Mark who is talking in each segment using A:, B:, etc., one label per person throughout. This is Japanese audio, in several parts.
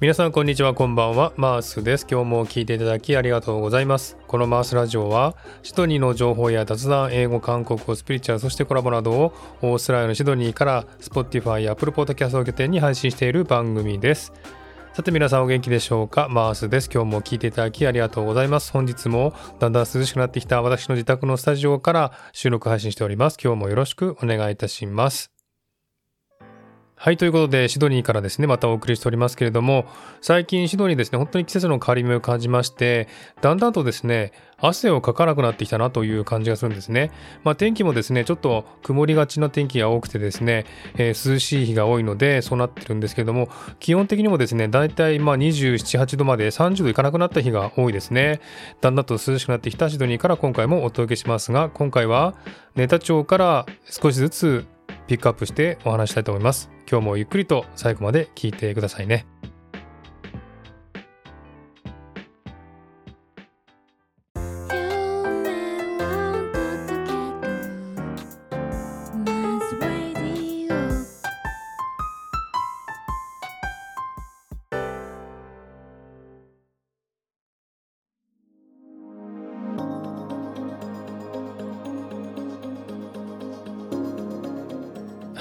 A: 皆さんこんにちはこんばんはマースです今日も聞いていただきありがとうございますこのマースラジオはシドニーの情報や雑談英語韓国語スピリチュアルそしてコラボなどをオーストラリアのシドニーから Spotify や Apple Podcast を拠点に配信している番組ですさて皆さんお元気でしょうか？マースです。今日も聞いていただきありがとうございます。本日もだんだん涼しくなってきた私の自宅のスタジオから収録配信しております。今日もよろしくお願いいたします。はい、ということで、シドニーからですね、またお送りしておりますけれども、最近シドニーですね、本当に季節の変わり目を感じまして、だんだんとですね、汗をかかなくなってきたなという感じがするんですね。まあ、天気もですね、ちょっと曇りがちな天気が多くてですね、えー、涼しい日が多いので、そうなってるんですけれども、気温的にもですね、だいたいまあ27、8度まで30度いかなくなった日が多いですね。だんだんと涼しくなってきたシドニーから今回もお届けしますが、今回はネタ帳から少しずつピックアップしてお話したいと思います。今日もゆっくりと最後まで聞いてくださいね。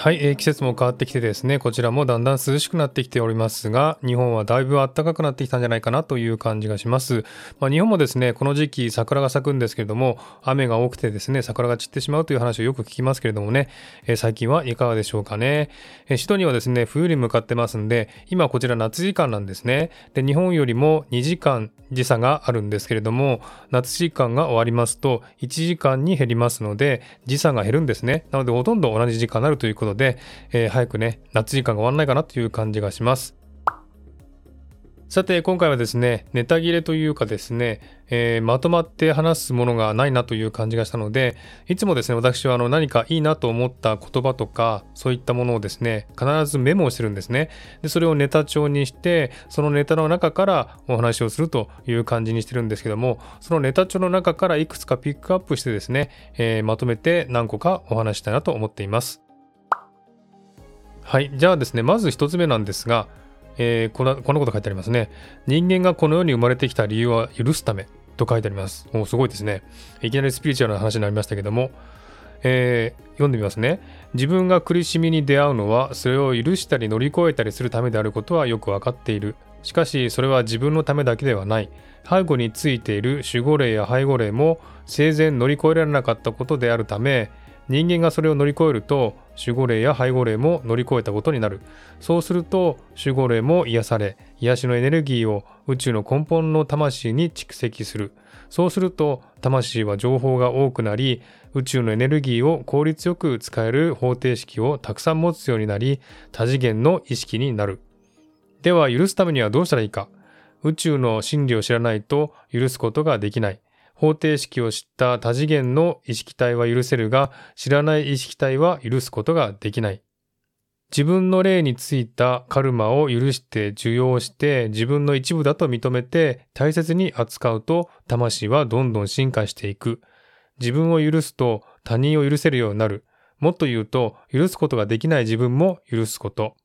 A: はい、えー、季節も変わってきてですね、こちらもだんだん涼しくなってきておりますが、日本はだいぶ暖かくなってきたんじゃないかなという感じがします。まあ、日本もですね、この時期桜が咲くんですけれども、雨が多くてですね、桜が散ってしまうという話をよく聞きますけれどもね、えー、最近はいかがでしょうかね。えー、首都にはですね、冬に向かってますんで、今こちら夏時間なんですね。で、日本よりも2時間時差があるんですけれども、夏時間が終わりますと1時間に減りますので、時差が減るんですね。なのでほとんど同じ時間になるということで、えー、早くね、夏時間が終わらないかなという感じがします。さて、今回はですね、ネタ切れというかですね、えー、まとまって話すものがないなという感じがしたので、いつもですね、私はあの何かいいなと思った言葉とか、そういったものをですね、必ずメモをしてるんですね。で、それをネタ帳にして、そのネタの中からお話をするという感じにしてるんですけども、そのネタ帳の中からいくつかピックアップしてですね、えー、まとめて何個かお話したいなと思っています。はい。じゃあですね、まず一つ目なんですが、えー、このこのこと書いてありますね。人間がこの世に生まれてきた理由は許すためと書いてあります。おすごいですね。いきなりスピリチュアルな話になりましたけども、えー、読んでみますね。自分が苦しみに出会うのは、それを許したり乗り越えたりするためであることはよくわかっている。しかし、それは自分のためだけではない。背後についている守護霊や背後霊も生前乗り越えられなかったことであるため、人間がそれを乗り越えると守護霊や背後霊も乗り越えたことになる。そうすると守護霊も癒され癒しのエネルギーを宇宙の根本の魂に蓄積する。そうすると魂は情報が多くなり宇宙のエネルギーを効率よく使える方程式をたくさん持つようになり多次元の意識になる。では許すためにはどうしたらいいか。宇宙の真理を知らないと許すことができない。方程式を知った多次元の意識体は許せるが、知らない意識体は許すことができない。自分の霊についたカルマを許して受容して自分の一部だと認めて大切に扱うと魂はどんどん進化していく。自分を許すと他人を許せるようになる。もっと言うと許すことができない自分も許すこと。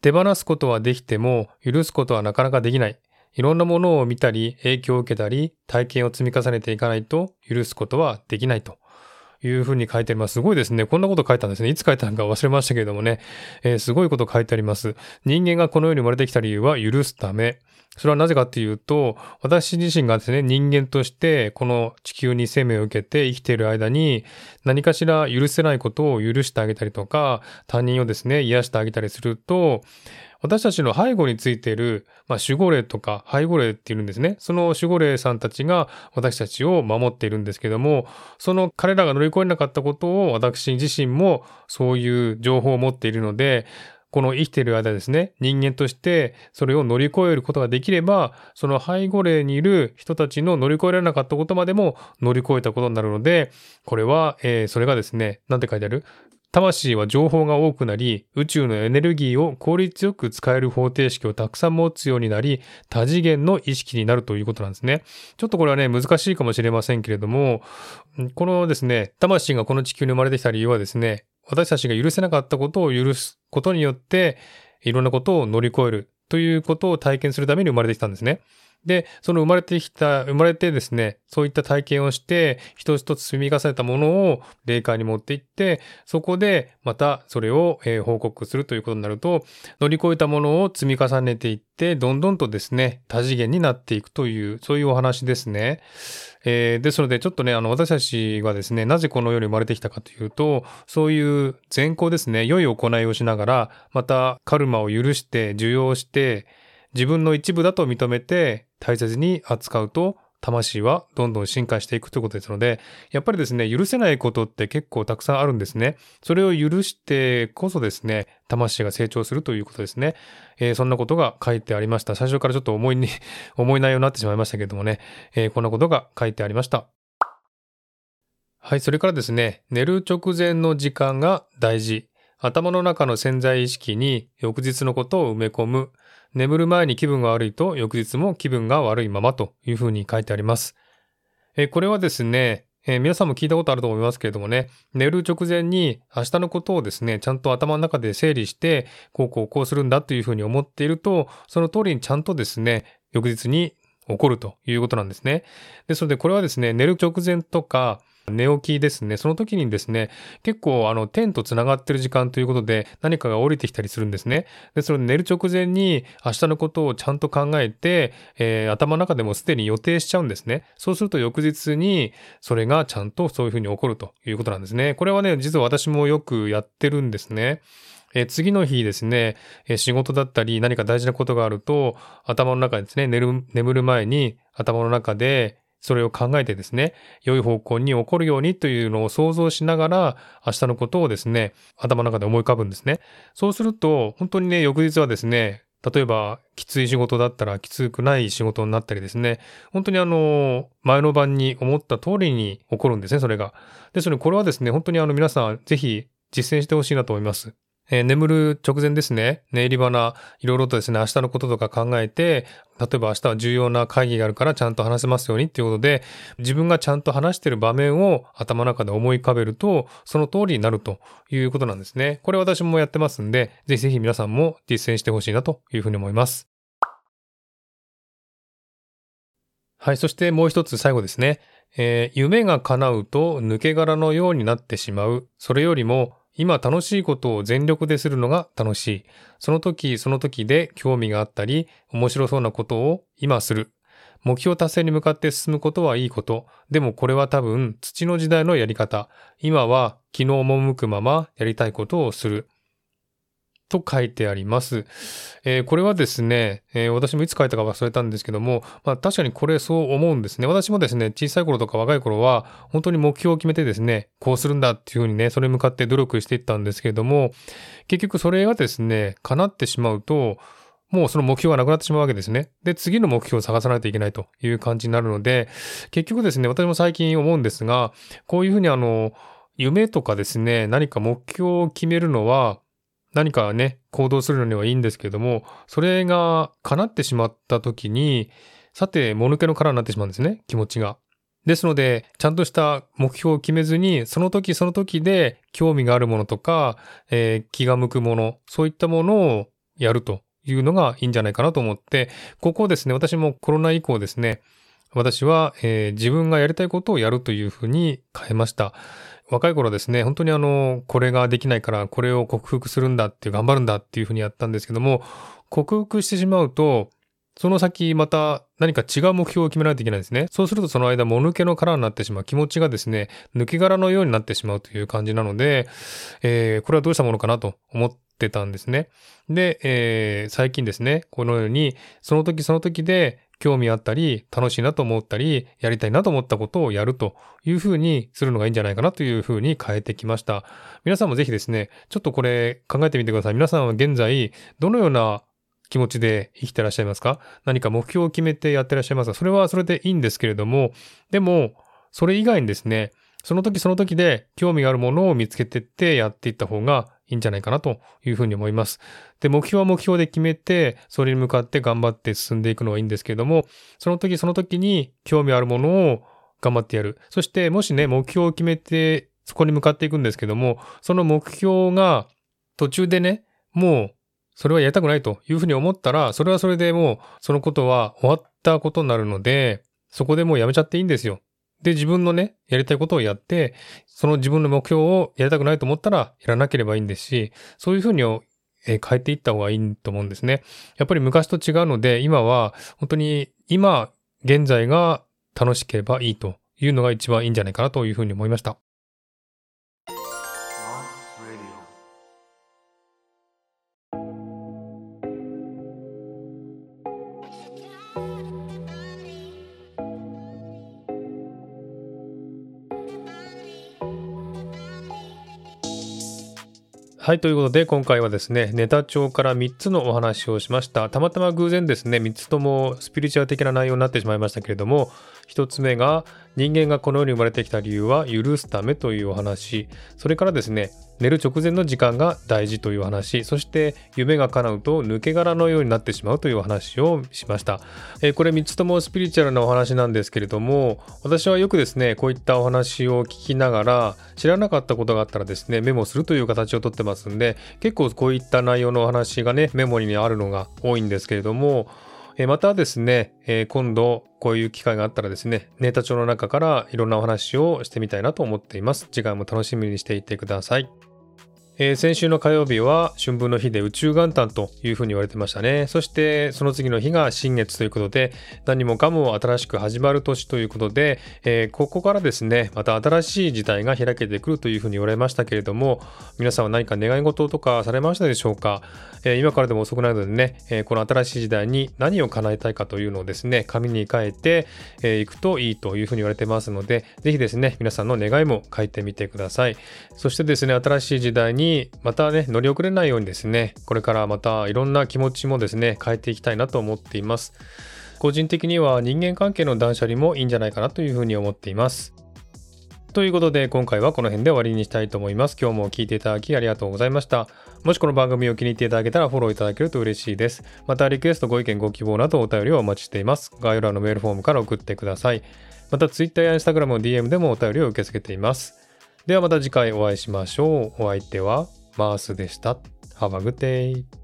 A: 手放すことはできても許すことはなかなかできない。いろんなものを見たり、影響を受けたり、体験を積み重ねていかないと許すことはできないというふうに書いてあります。すごいですね。こんなこと書いたんですね。いつ書いたのか忘れましたけれどもね、えー、すごいこと書いてあります。人間がこの世に生まれてきた理由は許すため。それはなぜかっていうと、私自身がですね、人間としてこの地球に生命を受けて生きている間に何かしら許せないことを許してあげたりとか、他人をですね、癒してあげたりすると、私たちの背後についている、まあ、守護霊とか背後霊っているんですね。その守護霊さんたちが私たちを守っているんですけども、その彼らが乗り越えなかったことを私自身もそういう情報を持っているので、この生きている間ですね、人間としてそれを乗り越えることができれば、その背後霊にいる人たちの乗り越えられなかったことまでも乗り越えたことになるので、これは、えー、それがですね、なんて書いてある？魂は情報が多くなり、宇宙のエネルギーを効率よく使える方程式をたくさん持つようになり、多次元の意識になるということなんですね。ちょっとこれはね、難しいかもしれませんけれども、このですね、魂がこの地球に生まれてきた理由はですね、私たちが許せなかったことを許すことによって、いろんなことを乗り越える。ということを体験するために生まれてきたんですね。で、その生まれてきた、生まれてですね、そういった体験をして、一つ一つ積み重ねたものを霊界に持っていって、そこでまたそれを、えー、報告するということになると、乗り越えたものを積み重ねていって、どんどんとですね、多次元になっていくという、そういうお話ですね。えー、ですので、ちょっとね、あの、私たちはですね、なぜこの世に生まれてきたかというと、そういう善行ですね、良い行いをしながら、またカルマを許して、受容して、自分の一部だと認めて大切に扱うと魂はどんどん進化していくということですので、やっぱりですね、許せないことって結構たくさんあるんですね。それを許してこそですね、魂が成長するということですね。えー、そんなことが書いてありました。最初からちょっと重いに、重い内容になってしまいましたけどもね、えー、こんなことが書いてありました。はい、それからですね、寝る直前の時間が大事。頭の中の潜在意識に翌日のことを埋め込む。眠る前に気分が悪いと翌日も気分が悪いままというふうに書いてあります。えこれはですね、えー、皆さんも聞いたことあると思いますけれどもね、寝る直前に明日のことをですね、ちゃんと頭の中で整理して、こうこうこうするんだというふうに思っていると、その通りにちゃんとですね、翌日に起こるということなんですね。ですので、これはですね、寝る直前とか、寝起きですね。その時にですね、結構あの天と繋がってる時間ということで何かが降りてきたりするんですね。で、その寝る直前に明日のことをちゃんと考えて、えー、頭の中でもすでに予定しちゃうんですね。そうすると翌日にそれがちゃんとそういうふうに起こるということなんですね。これはね、実は私もよくやってるんですね。え次の日ですね、え仕事だったり何か大事なことがあると、頭の中ですね、寝る、眠る前に頭の中で、それを考えてですね、良い方向に起こるようにというのを想像しながら、明日のことをですね、頭の中で思い浮かぶんですね。そうすると、本当にね、翌日はですね、例えば、きつい仕事だったらきつくない仕事になったりですね。本当にあの、前の晩に思った通りに起こるんですね、それが。ですので、これはですね、本当にあの皆さん、ぜひ実践してほしいなと思います。えー、眠る直前ですね、寝入り花、いろいろとですね、明日のこととか考えて、例えば明日は重要な会議があるからちゃんと話せますようにっていうことで、自分がちゃんと話してる場面を頭の中で思い浮かべると、その通りになるということなんですね。これ私もやってますんで、ぜひぜひ皆さんも実践してほしいなというふうに思います。はい、そしてもう一つ最後ですね。えー、夢が叶うと抜け殻のようになってしまう。それよりも今楽しいことを全力でするのが楽しい。その時その時で興味があったり、面白そうなことを今する。目標達成に向かって進むことはいいこと。でもこれは多分土の時代のやり方。今は昨日赴くままやりたいことをする。と書いてあります。えー、これはですね、えー、私もいつ書いたか忘れたんですけども、まあ確かにこれそう思うんですね。私もですね、小さい頃とか若い頃は、本当に目標を決めてですね、こうするんだっていうふうにね、それに向かって努力していったんですけれども、結局それがですね、叶ってしまうと、もうその目標がなくなってしまうわけですね。で、次の目標を探さないといけないという感じになるので、結局ですね、私も最近思うんですが、こういうふうにあの、夢とかですね、何か目標を決めるのは、何かね、行動するのにはいいんですけども、それが叶ってしまった時に、さて、もぬけの殻になってしまうんですね、気持ちが。ですので、ちゃんとした目標を決めずに、その時その時で興味があるものとか、えー、気が向くもの、そういったものをやるというのがいいんじゃないかなと思って、ここをですね、私もコロナ以降ですね、私は、えー、自分がやりたいことをやるというふうに変えました。若い頃ですね、本当にあの、これができないからこれを克服するんだっていう、頑張るんだっていうふうにやったんですけども、克服してしまうと、その先また何か違う目標を決めないといけないんですね。そうするとその間、もぬけの殻になってしまう。気持ちがですね、抜け殻のようになってしまうという感じなので、えー、これはどうしたものかなと思ってたんですね。で、えー、最近ですね、このように、その時その時で興味あったり、楽しいなと思ったり、やりたいなと思ったことをやるというふうにするのがいいんじゃないかなというふうに変えてきました。皆さんもぜひですね、ちょっとこれ考えてみてください。皆さんは現在、どのような気持ちで生きてらっしゃいますか？何か目標を決めてやってらっしゃいますか？それはそれでいいんですけれども、でも、それ以外にですね、その時その時で興味があるものを見つけてってやっていった方がいいんじゃないかなというふうに思います。で、目標は目標で決めて、それに向かって頑張って進んでいくのはいいんですけれども、その時その時に興味あるものを頑張ってやる。そして、もしね、目標を決めて、そこに向かっていくんですけども、その目標が途中でね、もうそれはやりたくないというふうに思ったら、それはそれでもう、そのことは終わったことになるので、そこでもうやめちゃっていいんですよ。で、自分のね、やりたいことをやって、その自分の目標をやりたくないと思ったら、やらなければいいんですし、そういうふうに変えていった方がいいと思うんですね。やっぱり昔と違うので、今は本当に今、現在が楽しければいいというのが一番いいんじゃないかなというふうに思いました。はい、ということで今回はですね、ネタ帳から3つのお話をしました。たまたま偶然ですね、3つともスピリチュアル的な内容になってしまいましたけれども、1つ目が人間がこの世に生まれてきた理由は許すためというお話、それからですね、寝る直前の時間が大事という話、そして夢が叶うと抜け殻のようになってしまうという話をしました。えー、これ3つともスピリチュアルなお話なんですけれども、私はよくですね、こういったお話を聞きながら、知らなかったことがあったらですね、メモするという形をとってますんで、結構こういった内容のお話がね、メモリにあるのが多いんですけれども、えまたですね、え今度こういう機会があったらですね、ネタ帳の中からいろんなお話をしてみたいなと思っています。次回も楽しみにしていてください。えー、先週の火曜日は春分の日で宇宙元旦というふうに言われてましたね。そしてその次の日が新月ということで何もかも新しく始まる年ということで、えー、ここからですね、また新しい時代が開けてくるというふうに言われましたけれども皆さんは何か願い事とかされましたでしょうか、えー、今からでも遅くないのでね、えこの新しい時代に何を叶えたいかというのをですね、紙に書いてい、えくといいというふうに言われてますのでぜひですね、皆さんの願いも書いてみてください。そしてですね、新しい時代ににまたね乗り遅れないようにですねこれからまたいろんな気持ちもですね変えていきたいなと思っています。個人的には人間関係の断捨離もいいんじゃないかなというふうに思っています。ということで今回はこの辺で終わりにしたいと思います。今日も聴いていただきありがとうございました。もしこの番組を気に入っていただけたらフォローいただけると嬉しいです。またリクエストご意見ご希望などお便りをお待ちしています。概要欄のメールフォームから送ってください。また Twitter や Instagram の DM でもお便りを受け付けています。ではまた次回お会いしましょう。お相手はマースでした。Have a good day!